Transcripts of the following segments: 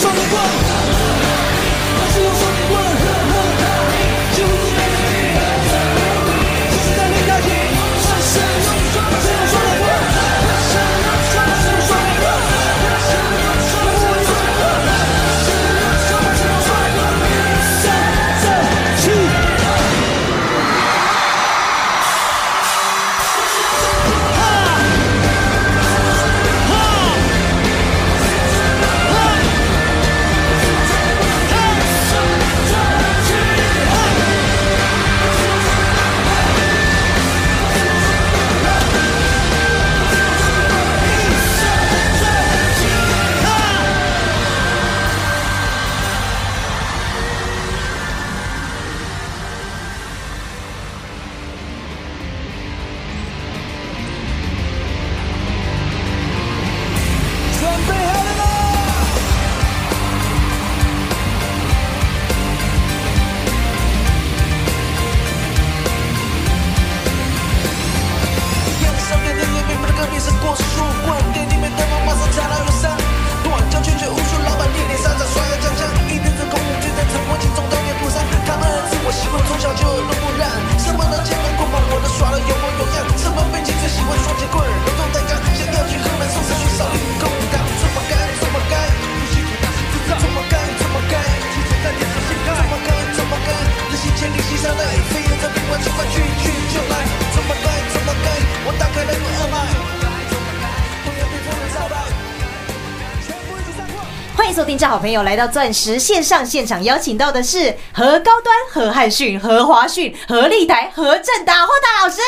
少年家好朋友来到钻石线上现场，邀请到的是何高端、何汉逊、何华逊、何立台、何正达、霍达老师，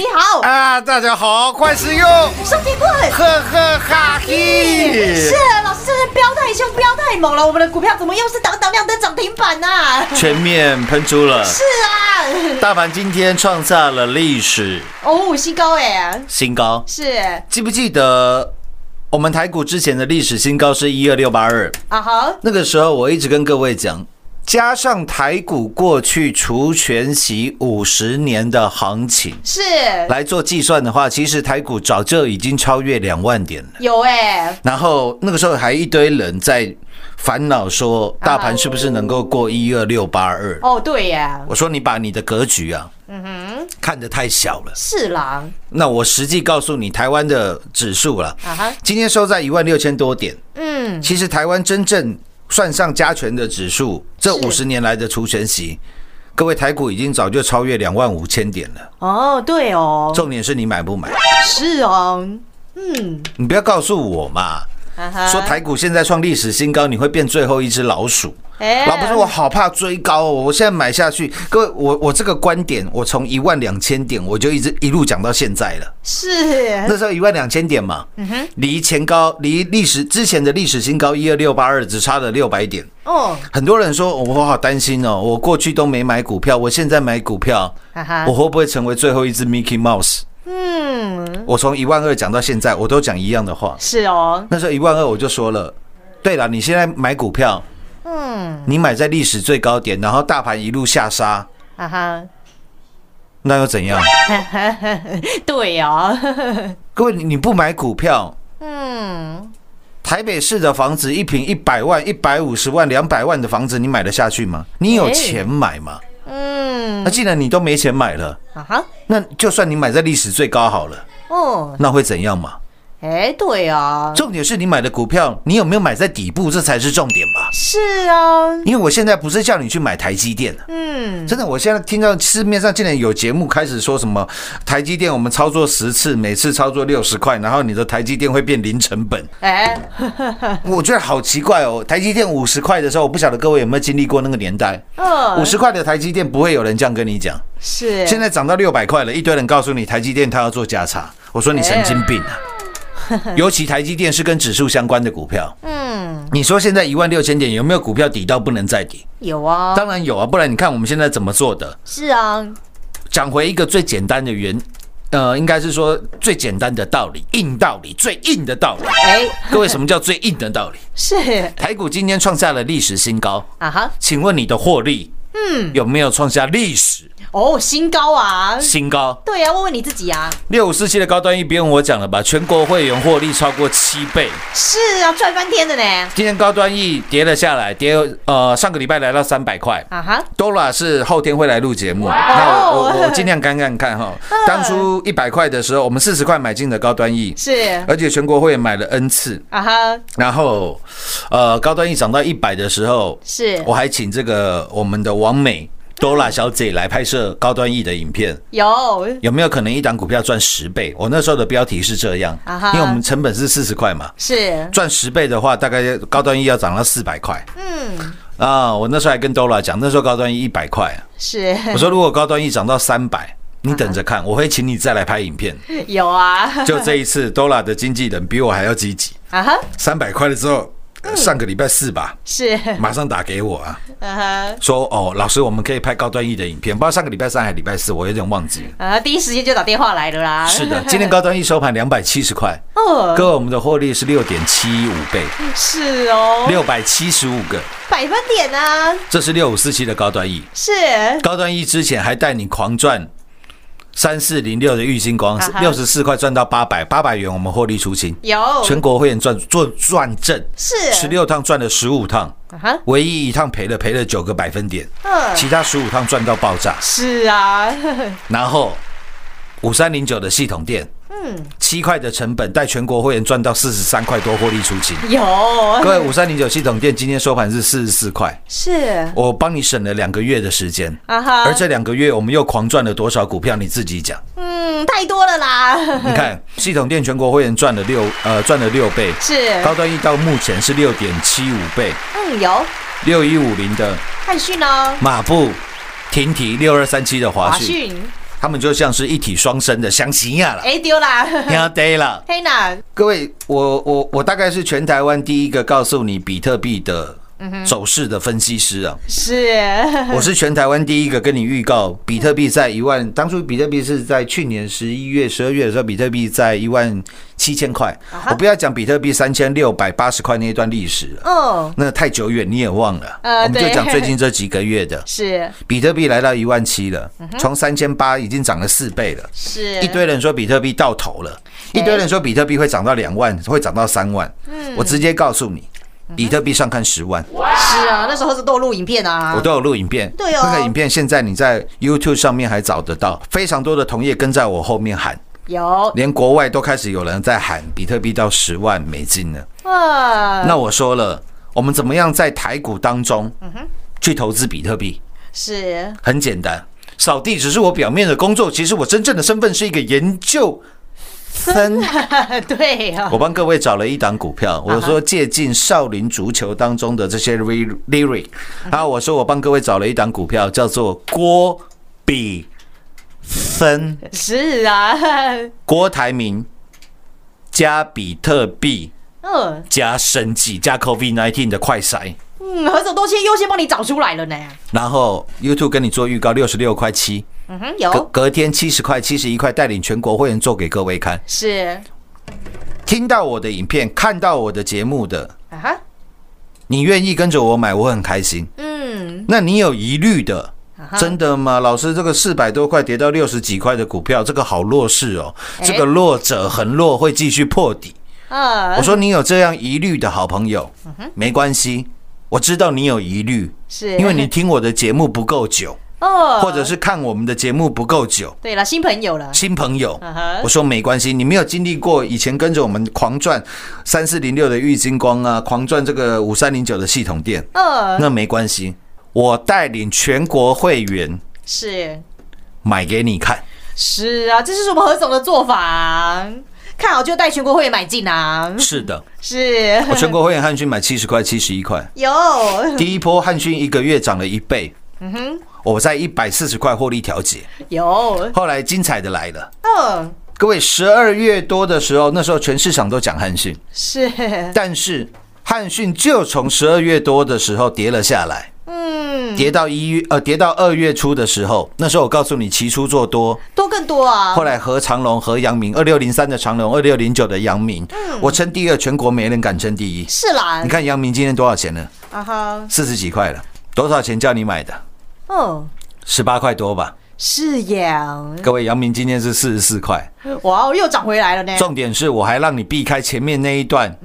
你好。啊！大家好，快使用。双截棍，呵呵哈嘿！是老师，真的飙太凶，飙太猛了，我们的股票怎么又是挡挡亮灯涨停板呢、啊？全面喷出了，是啊，大盘今天创下了历史。哦，新高哎、新高。是。记不记得？我们台股之前的历史新高是一二六八二，啊哈，那个时候我一直跟各位讲，加上台股过去除权息五十年的行情是。来做计算的话，其实台股早就已经超越两万点了。有哎，然后那个时候还一堆人在烦恼说，大盘是不是能够过一二六八二？哦对呀，我说你把你的格局啊，嗯哼看得太小了。是啦，那我实际告诉你，台湾的指数了，啊哈，今天收在一万六千多点。嗯，其实台湾真正算上加权的指数，这五十年来的除权息，各位台股已经早就超越两万五千点了。哦对哦，重点是你买不买？是哦，嗯，你不要告诉我嘛，说台股现在创历史新高，你会变最后一只老鼠。哎老婆说：“我好怕追高哦，我现在买下去。”各位，我我这个观点，我从一万两千点，我就一直一路讲到现在了。是那时候一万两千点嘛，离前高离历史之前的历史新高一二六八二只差了六百点。哦，很多人说我好担心哦，我过去都没买股票，我现在买股票，我会不会成为最后一只 Mickey Mouse？嗯，我从一万二讲到现在，我都讲一样的话。是哦，那时候一万二我就说了，对了，你现在买股票，嗯，你买在历史最高点，然后大盘一路下杀，啊哈，那又怎样？对哦，各位，你你不买股票，嗯，台北市的房子一平一百万、一百五十万、两百万的房子，你买得下去吗？你有钱买吗？嗯，那既然你都没钱买了，啊哈，那就算你买在历史最高好了，哦，那会怎样嘛？哎，对啊，重点是你买的股票，你有没有买在底部，这才是重点吧？是啊，因为我现在不是叫你去买台积电，嗯，真的，我现在听到市面上竟然有节目开始说什么台积电，我们操作十次，每次操作六十块，然后你的台积电会变零成本，哎，我觉得好奇怪哦。台积电五十块的时候，我不晓得各位有没有经历过那个年代，嗯。五十块的台积电不会有人这样跟你讲，是，现在涨到六百块了，一堆人告诉你台积电它要做价差，我说你神经病啊！尤其台积电是跟指数相关的股票，嗯，你说现在一万六千点有没有股票抵到不能再抵？有啊，当然有啊，不然你看我们现在怎么做的？是啊，讲回一个最简单的原，呃，应该是说最简单的道理，硬道理，最硬的道理。哎，各位，什么叫最硬的道理？是。台股今天创下了历史新高，啊哈，请问你的获利，嗯，有没有创下历史哦，新高啊，新高？对呀、啊，问问你自己啊，六五四七的高端 E 不用我讲了吧？全国会员获利超过七倍。是啊，赚翻天的呢，今天高端 E 跌了下来，跌呃上个礼拜来到三百块。啊哈，Dora 是后天会来录节目，那我我我尽量看看看哈。当初一百块的时候，我们四十块买进的高端 E，是。而且全国会员买了 N 次，啊哈，然后呃高端 E 涨到一百的时候，是。我还请这个我们的王美 Dora 小姐来拍摄高端 E 的影片。有。有没有可能一档股票赚十倍？我那时候的标题是这样。因为我们成本是四十块嘛，是，赚十倍的话，大概高端 E 要涨到四百块。嗯，啊。我那时候还跟 Dora 讲，那时候高端 E 一百块，是。我说如果高端 E 涨到三百，你等着看，我会请你再来拍影片。有啊，就这一次，Dora 的经纪人比我还要积极，啊哈，三百块了之后，呃上个礼拜四吧，是。马上打给我啊，说哦，老师，我们可以拍高端艺的影片，不知道上个礼拜三还是礼拜四，我有点忘记。了。啊，第一时间就打电话来了啦，是的，今天高端 E 收盘两百七十块，哦，各位我们的获利是六点七五倍，是哦，六百七十五个，百分点啊，这是六五四七的高端艺。是。高端艺之前还带你狂赚三四零六的玉金光六十四块赚到八百，八百元我们获利出清，有。全国会员赚做赚正，是。十六趟赚了十五趟，唯一一趟赔了赔了九个百分点，嗯，其他十五趟赚到爆炸。是啊，然后五三零九的系统店，嗯，七块的成本带全国会员赚到四十三块多获利出清。有。各位，五三零九系统店今天收盘是四十四块，是。我帮你省了两个月的时间，啊哈，而这两个月我们又狂赚了多少股票？你自己讲。嗯，太多了啦，你看，系统店全国会员赚了六呃赚了六倍，是。高端一到目前是六点七五倍，嗯有。六一五零的汉讯呢，马步、停提六二三七的华讯，他们就像是一体双生的相形呀了，哎丢啦，听对了。黑啦，各位，我我我大概是全台湾第一个告诉你比特币的走势的分析师啊。是，我是全台湾第一个跟你预告，比特币在一万，当初比特币是在去年十一月、十二月的时候，比特币在一万七千块。我不要讲比特币三千六百八十块那一段历史了，嗯，那太久远你也忘了。呃我们就讲最近这几个月的，是。比特币来到一万七了，从三千八已经涨了四倍了。是。一堆人说比特币到头了，一堆人说比特币会涨到两万，会涨到三万。我直接告诉你，比特币上看十万，是啊，那时候是都有录影片啊，我都有录影片。对哦。那个影片现在你在 YouTube 上面还找得到，非常多的同业跟在我后面喊，有。连国外都开始有人在喊比特币到十万美金了。啊，那我说了，我们怎么样在台股当中去投资比特币？是。很简单，扫地只是我表面的工作，其实我真正的身份是一个研究生。对啊。我，帮各位找了一档股票，我说借鉴少林足球当中的这些 ly- lyric，然后我说我帮各位找了一档股票，叫做郭比分，是啊，郭台铭加比特币嗯。加生计加 COVID 1 9的快筛，嗯，何总都先优先帮你找出来了呢，然后 YouTube 跟你做预告，六十六块七，嗯哼，隔有隔天七十块、七十一块，带领全国会员做给各位看。是。听到我的影片、看到我的节目的，啊哈，你愿意跟着我买，我很开心。嗯，那你有疑虑的，真的吗？老师，这个四百多块跌到六十几块的股票，这个好弱势哦，哎。这个弱者很弱会继续破底。啊，我说你有这样疑虑的好朋友，没关系，我知道你有疑虑，是。因为你听我的节目不够久，哦，或者是看我们的节目不够久。对了，新朋友了，新朋友。我说没关系，你没有经历过以前跟着我们狂赚三四零六的玉金光啊，狂赚这个五三零九的系统店，嗯，那没关系，我带领全国会员是。买给你看。是啊，这是我们何总的做法啊，看好就带全国会员买进啊，是的，是。我全国会员汉讯买七十块、七十一块，有，第一波汉讯一个月涨了一倍，嗯我在一百四十块获利调节。有，后来精彩的来了，嗯，各位十二月多的时候，那时候全市场都讲汉讯，是，但是汉讯就从十二月多的时候跌了下来。嗯，跌到一月呃，跌到二月初的时候，那时候我告诉你期初做多，多更多啊，后来和长隆、和阳明，二六零三的长隆，二六零九的阳明，我称第二，全国没人敢称第一。是啦，你看阳明今天多少钱呢？啊哈，四十几块了，多少钱叫你买的？嗯，十八块多吧。是呀，各位，阳明今天是四十四块，哇，又涨回来了呢，重点是我还让你避开前面那一段，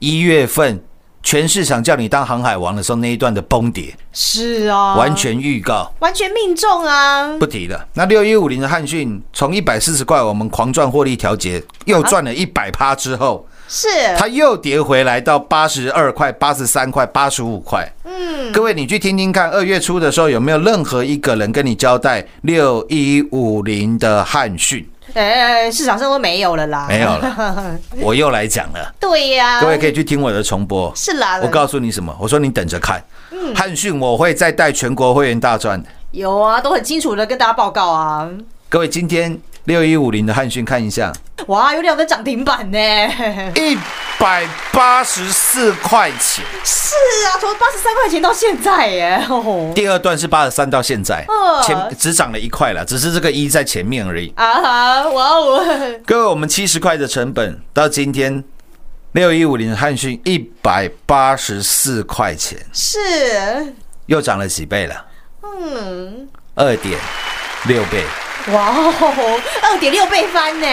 一月份全市场叫你当航海王的时候那一段的崩跌，是啊，完全预告。完全命中啊，不提了。那六一五零的汉讯从一百四十块，我们狂赚获利调节，又赚了一百趴之后，是，它又跌回来到八十二块、八十三块、八十五块。嗯，各位你去听听看，二月初的时候有没有任何一个人跟你交代六一五零的汉讯？哎，市场上都没有了啦，没有了，我又来讲了。对呀，各位可以去听我的重播。是啦，我告诉你什么？我说你等着看，汉讯我会再带全国会员大赚的。有啊，都很清楚的跟大家报告啊，各位今天六一五零的汉讯看一下，哇，有两个涨停板呢，一百八十四块钱。是啊，从八十三块钱到现在耶，哦，第二段是八十三到现在哦，前只涨了一块了，只是这个一在前面而已。啊哈，哇哦，各位，我们七十块的成本到今天六一五零汉讯一百八十四块钱，是，又涨了几倍了？嗯，二点六倍，哇哦，二点六倍翻呢，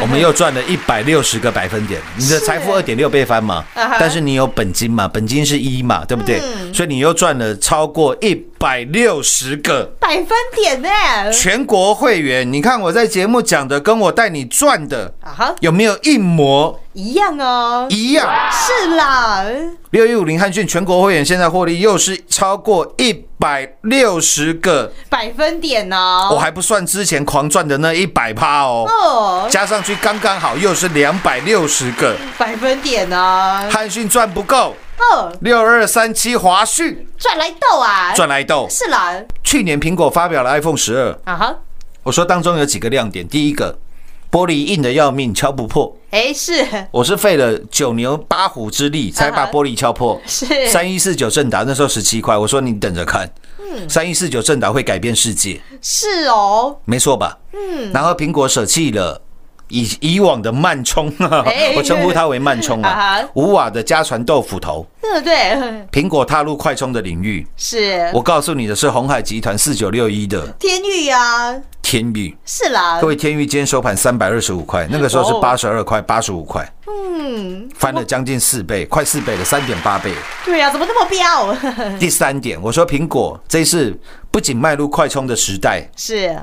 我们又赚了一百六十个百分点。你的财富二点六倍翻嘛？但是你有本金嘛？本金是一嘛，对不对？嗯所以你又赚了超过一百六十个。百分点呢，全国会员，你看我在节目讲的，跟我带你赚的啊哈，有没有一模？一样哦，一样？是啦，六一五零汉讯全国会员现在获利又是超过一百六十个，百分点哦，我还不算之前狂赚的那一百趴哦，哦，加上去刚刚好又是两百六十个。百分点呢，汉讯赚不够，哦，六二三七华讯。赚来豆啊，赚来豆。是啦，去年苹果发表了 iPhone 十二，啊哈，我说当中有几个亮点，第一个玻璃硬的要命，敲不破。哎，是。我是费了九牛八虎之力才把玻璃敲破。是。三一四九正达那时候十七块，我说你等着看，三一四九正达会改变世界，是哦，没错吧？嗯。然后苹果舍弃了以以往的慢充，哎我称呼它为慢充啊。五瓦的家传豆腐头，对不对？苹果踏入快充的领域。是。我告诉你的是红海集团四九六一的天域啊，天域，是啦。各，位天域今天收盘三百二十五块，那个时候是哦。八十二块、八十五块，嗯，翻了将近四倍，快四倍了，三点八倍。对啊，怎么那么彪？第三点，我说苹果这一次不仅迈入快充的时代，是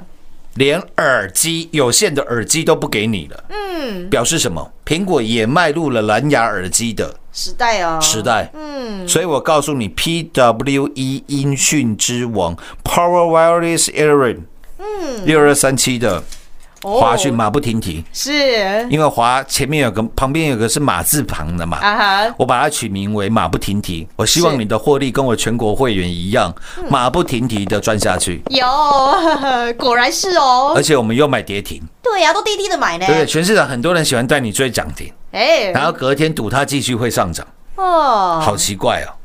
连耳机有线的耳机都不给你了，嗯，表示什么？苹果也迈入了蓝牙耳机的时代哦，时代。嗯，所以我告诉你，PWE 音讯之王 Power Wireless Earring，嗯，六二三七的。哦华讯马不停蹄，是。因为华前面有个旁边有个是马字旁的嘛，我把它取名为马不停蹄。我希望你的获利跟我全国会员一样，马不停蹄的赚下去。有，果然是哦。而，且我们又买跌停，对呀，都滴滴的买呢，对？全市场很多人喜欢带你追涨停，哎，然后隔天赌它继续会上涨，哦，好奇怪哦。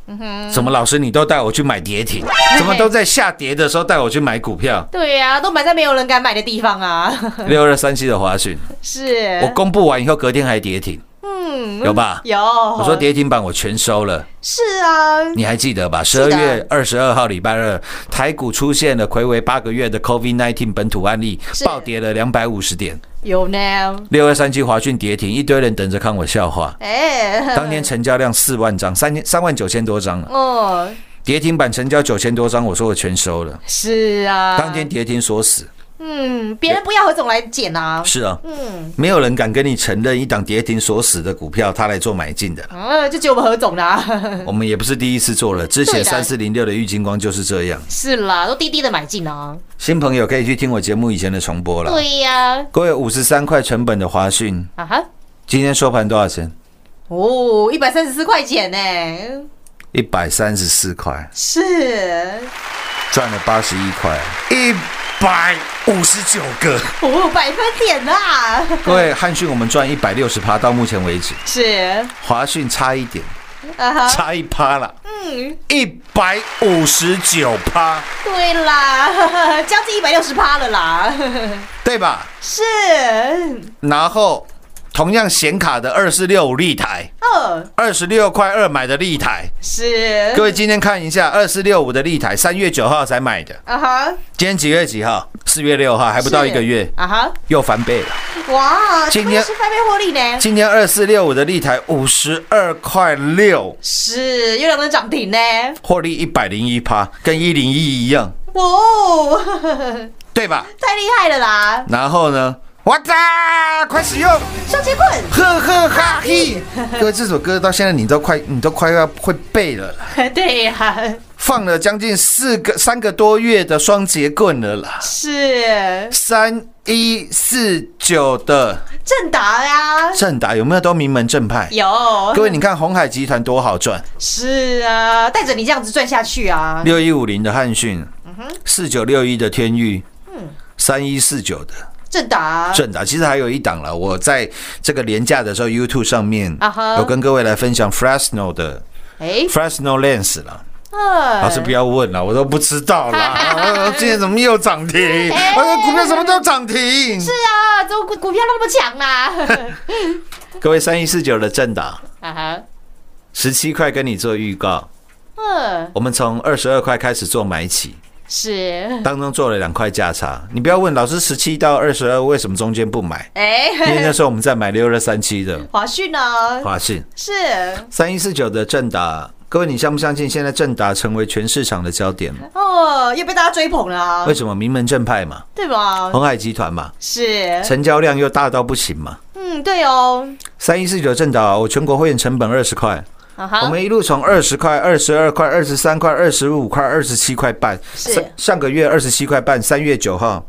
怎么老师你都带我去买跌停？怎么都在下跌的时候带我去买股票？对呀，都买在没有人敢买的地方啊，六二三七的华讯，是，我公布完以后隔天还跌停，嗯有吧？有，我说跌停板我全收了，是啊，你还记得吧？十二月二十二号礼拜二，台股出现了魁违八个月的 COVID-19 本土案例，暴跌了两百五十点。有呢，六二三七华讯跌停，一堆人等着看我笑话。哎，当天成交量四万张，三千三万九千多张了，哦，跌停板成交九千多张，我说我全收了。是啊，当天跌停锁死，嗯，别人不要何总来捡啊，是啊，嗯，没有人敢跟你承认一档跌停锁死的股票，他来做买进的。啊，就只有我们何总啦，我们也不是第一次做了，之前三四零六的玉金光就是这样。是啦，都滴滴的买进啊，新朋友可以去听我节目以前的重播了。对呀，各位五十三块成本的华讯，啊哈，今天收盘多少钱？哦，一百三十四块钱呢，一百三十四块，是，赚了八十一块，一百五十九个。哦，百分点啦，各位汉讯我们赚一百六十趴，到目前为止，是，华讯差一点，差一趴了，嗯，一百五十九趴，对啦，将近一百六十趴了啦，对吧？是，然后同样显卡的二四六五立台，二。二十六块二买的立台，是，各位今天看一下二四六五的立台，三月九号才买的，啊哈，今天几月几号？四月六号，还不到一个月，啊哈，又翻倍了。哇，今天是翻倍获利呢，今天二四六五的立台五十二块六，是又两根涨停呢，获利一百零一趴，跟一零一一样，哦，对吧？太厉害了啦，然后呢？哇哒，快使用，双截棍，呵呵哈嘿！各位，这首歌到现在你都快，你都快要会背了。啦，对呀，放了将近四个三个多月的双截棍了啦，是。三一四九的。正达呀，正达有没有都名门正派？有，各位，你看红海集团多好赚，是啊，带着你这样子赚下去啊，六一五零的汉讯，四九六一的天域，三一四九的正达，正达，其实还有一档了。我在这个廉价的时候，YouTube 上面有跟各位来分享 Fresno 的哎，Fresno Lens 了。老老师不要问了，我都不知道啦。啊今天怎么又涨停？啊，股票什么都涨停。哎是啊，怎么股股票那么强啊？各位三一四九的正达，啊哈，十七块跟你做预告，嗯，我们从二十二块开始做买起，是，当中做了两块价差。你不要问老师十七到二十二为什么中间不买，哎，因为那时候我们在买六二三七的 华讯呢？华讯，是，三一四九的正达。各位，你相不相信现在正达成为全市场的焦点？哦，又被大家追捧了啊为，什么名门正派嘛，对吧？红海集团嘛，是，成交量又大到不行嘛。嗯，对哦，三一四九正达，我全国会员成本二十块，我们一路从二十块、二十二块、二十三块、二十五块、二十七块半，是。上上个月二十七块半，三月九号，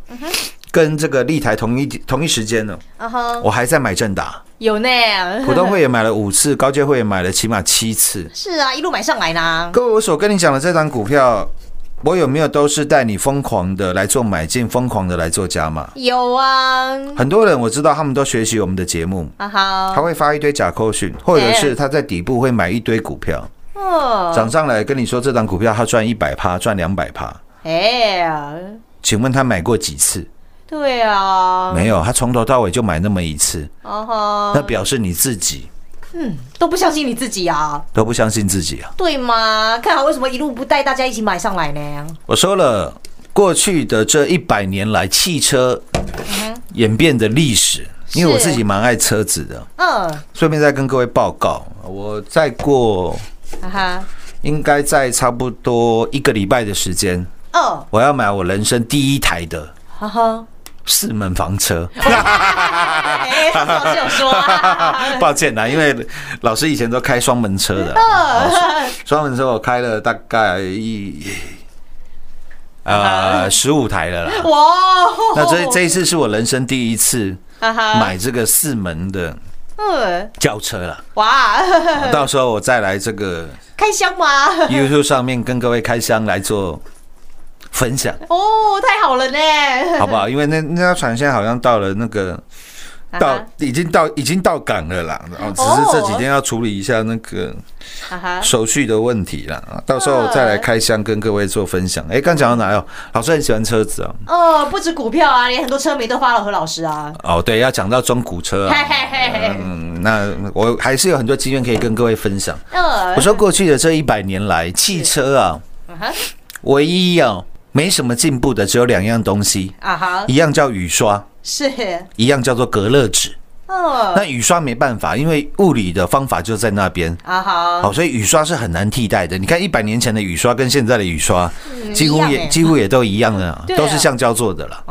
跟这个立台同一同一时间呢，我还在买正达，有呢，普通会也买了五次，高阶会也买了起码七次。是啊，一路买上来呢，各位，我所跟你讲的这张股票，我有没有都是带你疯狂的来做买进，疯狂的来做加码？有啊，很多人我知道他们都学习我们的节目，啊哈，他会发一堆假扣讯，或者是他在底部会买一堆股票，哦，涨上来跟你说这档股票他赚一百趴，赚两百趴，哎呀，请问他买过几次？对啊，没有，他从头到尾就买那么一次，啊哈，那表示你自己都不相信你自己啊，都不相信自己啊！对吗？看好为什么一路不带大家一起买上来呢？我说了，过去的这一百年来，汽车演变的历史，因为我自己蛮爱车子的，嗯，顺便再跟各位报告，我再过哈哈，应该在差不多一个礼拜的时间，哦，我要买我人生第一台的哈哈，四门房车。老师有说啊，抱歉啦，因为老师以前都开双门车的，嗯双门车我开了大概一呃十五台了啦。哇，那这这一次是我人生第一次买这个四门的嗯，轿车了，哇，到时候我再来这个开箱吗？YouTube 上面跟各位开箱来做分享，哦，太好了呢，好不好？因为那那条船现在好像到了那个到啊已经到已经到港了啦，然后只是这几天要处理一下那个手续的问题啦，啊到时候再来开箱跟各位做分享。哎，刚讲到哪哟？老师很喜欢车子哦。哦，不止股票啊，连很多车迷都发了何老师啊，哦，对，要讲到中古车嘿啊。嘿嘿嘿，嗯，那我还是有很多经验可以跟各位分享。呃我，说过去的这一百年来，汽车啊，唯一啊没什么进步的只有两样东西，啊哈，一样叫雨刷，是，一样叫做隔热纸。哦，那雨刷没办法，因为物理的方法就在那边。啊哈，好，所以雨刷是很难替代的。你看一百年前的雨刷跟现在的雨刷，几乎也几乎也都一样的，都是橡胶做的了。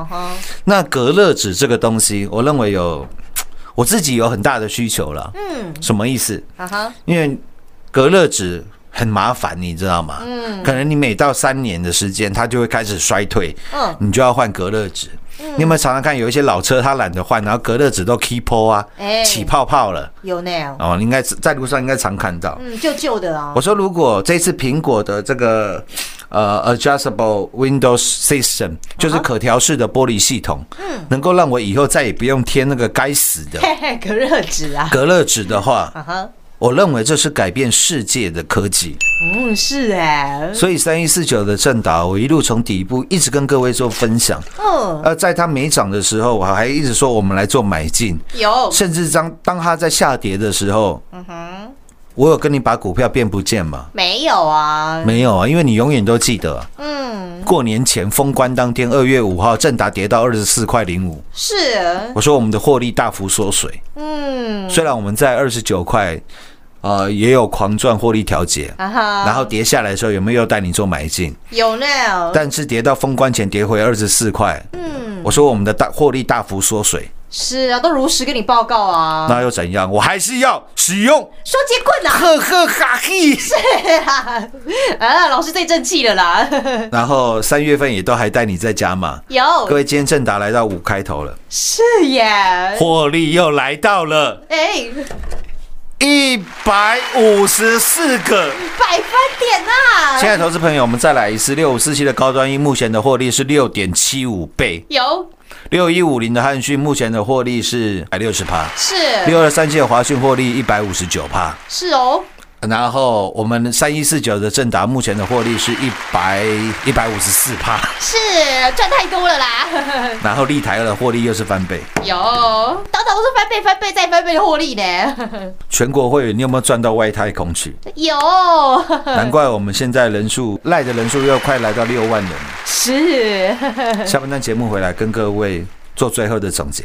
那隔热纸这个东西，我认为有我自己有很大的需求了。嗯，什么意思？啊哈，因为隔热纸很麻烦，你知道吗？嗯，可能你每到三年的时间，它就会开始衰退，嗯。你就要换隔热纸。你有没有常常看有一些老车，它懒得换，然后隔热纸都 keep 泡啊，哎。起泡泡了。有呢，哦？你应该在路上应该常看到。嗯，旧旧的啊。我，说，如果这次苹果的这个呃 adjustable Windows System，就是可调式的玻璃系统，嗯。能够让我以后再也不用贴那个该死的隔热纸啊，隔热纸的话，啊哈，我认为这是改变世界的科技。嗯，是哎，所以三一四九的正达，我一路从底部一直跟各位做分享。嗯，呃，在它没涨的时候，我还一直说我们来做买进，有，甚至当当它在下跌的时候，嗯哼我有跟你把股票变不见吗？没有啊？没有啊，因为你永远都记得啊、嗯，过年前封关当天，二月五号，正达跌到二十四块零五。是，我说我们的获利大幅缩水，嗯，虽然我们在二十九块，呃，也有狂赚获利调节，然后跌下来的时候有没有带你做买进？有呢，但是跌到封关前跌回二十四块，嗯，我说我们的大获利大幅缩水，是啊，都如实跟你报告啊，那又怎样？我还是要使用，双节棍啊，呵呵哈嘿。是 啊，老师最正气了啦，然后三月份也都还带你在家嘛。有，各，位今天正达来到五开头了，是耶，获利又来到了。哎，一百五十四个。百分点啊，亲爱的投资朋友，我们再来一次六五四七的高端一，目前的获利是六点七五倍，有，六一五零的汉讯目前的获利是百六十趴，是，六二三七的华讯获利一百五十九趴。是哦，然后我们三一四九的正达目前的获利是一百一百五十四趴，是赚太多了啦，然后立台二的获利又是翻倍。有，当当都是翻倍、翻倍再翻倍的获利呢，全国会员，你有没有赚到外太空去？有，难怪我们现在人数赖的人数又快来到六万人。是，下半段节目回来跟各位做最后的总结。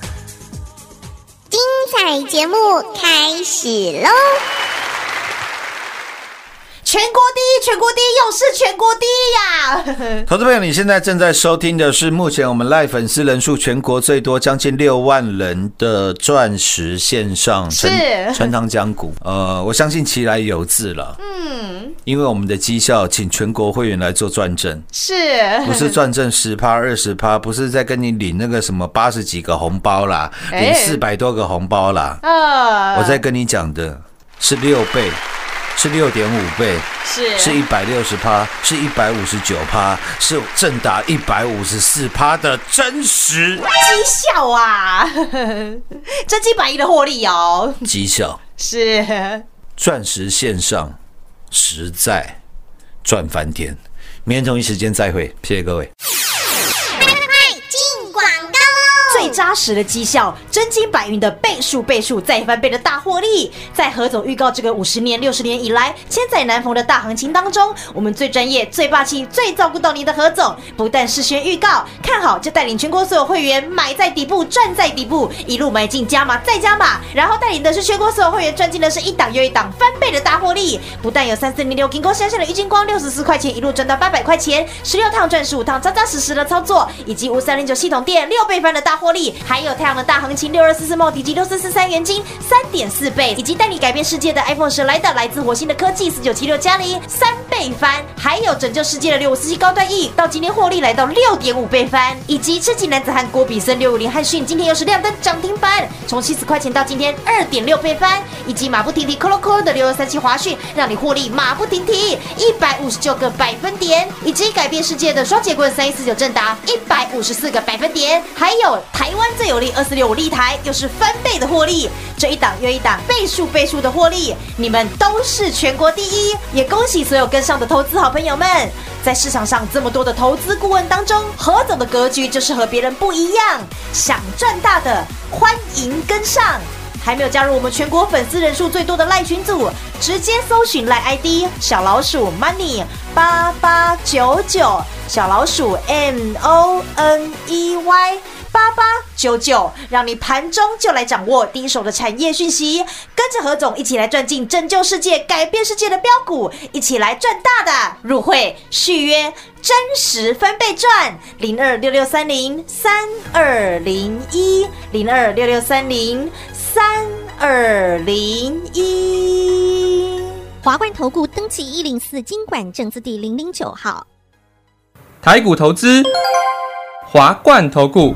节目开始喽！全国第一，全国第一，又是全国第一呀！投资朋友，你现在正在收听的是目前我们 Live 粉丝人数全国最多，将近六万人的钻石线上是陈陈堂讲股。呃，我相信其来有自了。嗯，因为我们的绩效，请全国会员来做转正，是，不是转正十趴、二十趴，不是在跟你领那个什么八十几个红包啦，领哎四百多个红包啦。呃我在跟你讲的是六倍，是六点五倍，是是一百六十趴，是一百五十九趴，是正达一百五十四趴的真实绩效啊，真金白银的获利哦，绩效。是钻石线上实在赚翻天。明天同一时间再会，谢谢各位。最扎实的绩效，真金白银的倍数倍数再翻倍的大获利。在何总预告这个五十年、六十年以来千载难逢的大行情当中，我们最专业、最霸气、最照顾到您的何总，不但事先预告看好，就带领全国所有会员买在底部，赚在底部，一路买进加码再加码，然后带领的是全国所有会员赚进的是一档又一档翻倍的大获利。不但有三四零六金光闪闪的郁金光六十四块钱一路赚到八百块钱，十六趟赚十五趟，扎扎实实的操作，以及五三零九系统店六倍翻的大获利，还有太阳的大行情六二四四茂迪及六四四三元金三点四倍，以及带你改变世界的 iPhone 十来的来自火星的科技四九七六加零三倍翻，还有拯救世界的六五四七高端 E 到今天获利来到六点五倍翻，以及痴情男子汉郭比森六五零汉逊今天又是亮灯涨停板，从七十块钱到今天二点六倍翻，以及马不停蹄 c o l o c o 的六二三七华讯，让你获利马不停蹄一百五十九个百分点，以及改变世界的双节棍三一四九正达一百五十四个百分点，还有台湾最有利二四六五立台又是翻倍的获利，这一档又一档倍数倍数的获利，你们都是全国第一，也恭喜所有跟上的投资好朋友们。在市场上这么多的投资顾问当中，何总的格局就是和别人不一样，想赚大的欢迎跟上。还没有加入我们全国粉丝人数最多的赖群组，直接搜寻赖 ID 小老鼠 money 八八九九，小老鼠 M O N E Y 八八九九，让你盘中就来掌握第一手的产业讯息，跟着何总一起来赚进拯救世界、改变世界的标股，一起来赚大的！入会续约。真实翻倍赚零二六六三零三二零一零二六六三零三二零一。华冠投顾登记一零四经管证字第零零九号。台股投资，华冠投顾。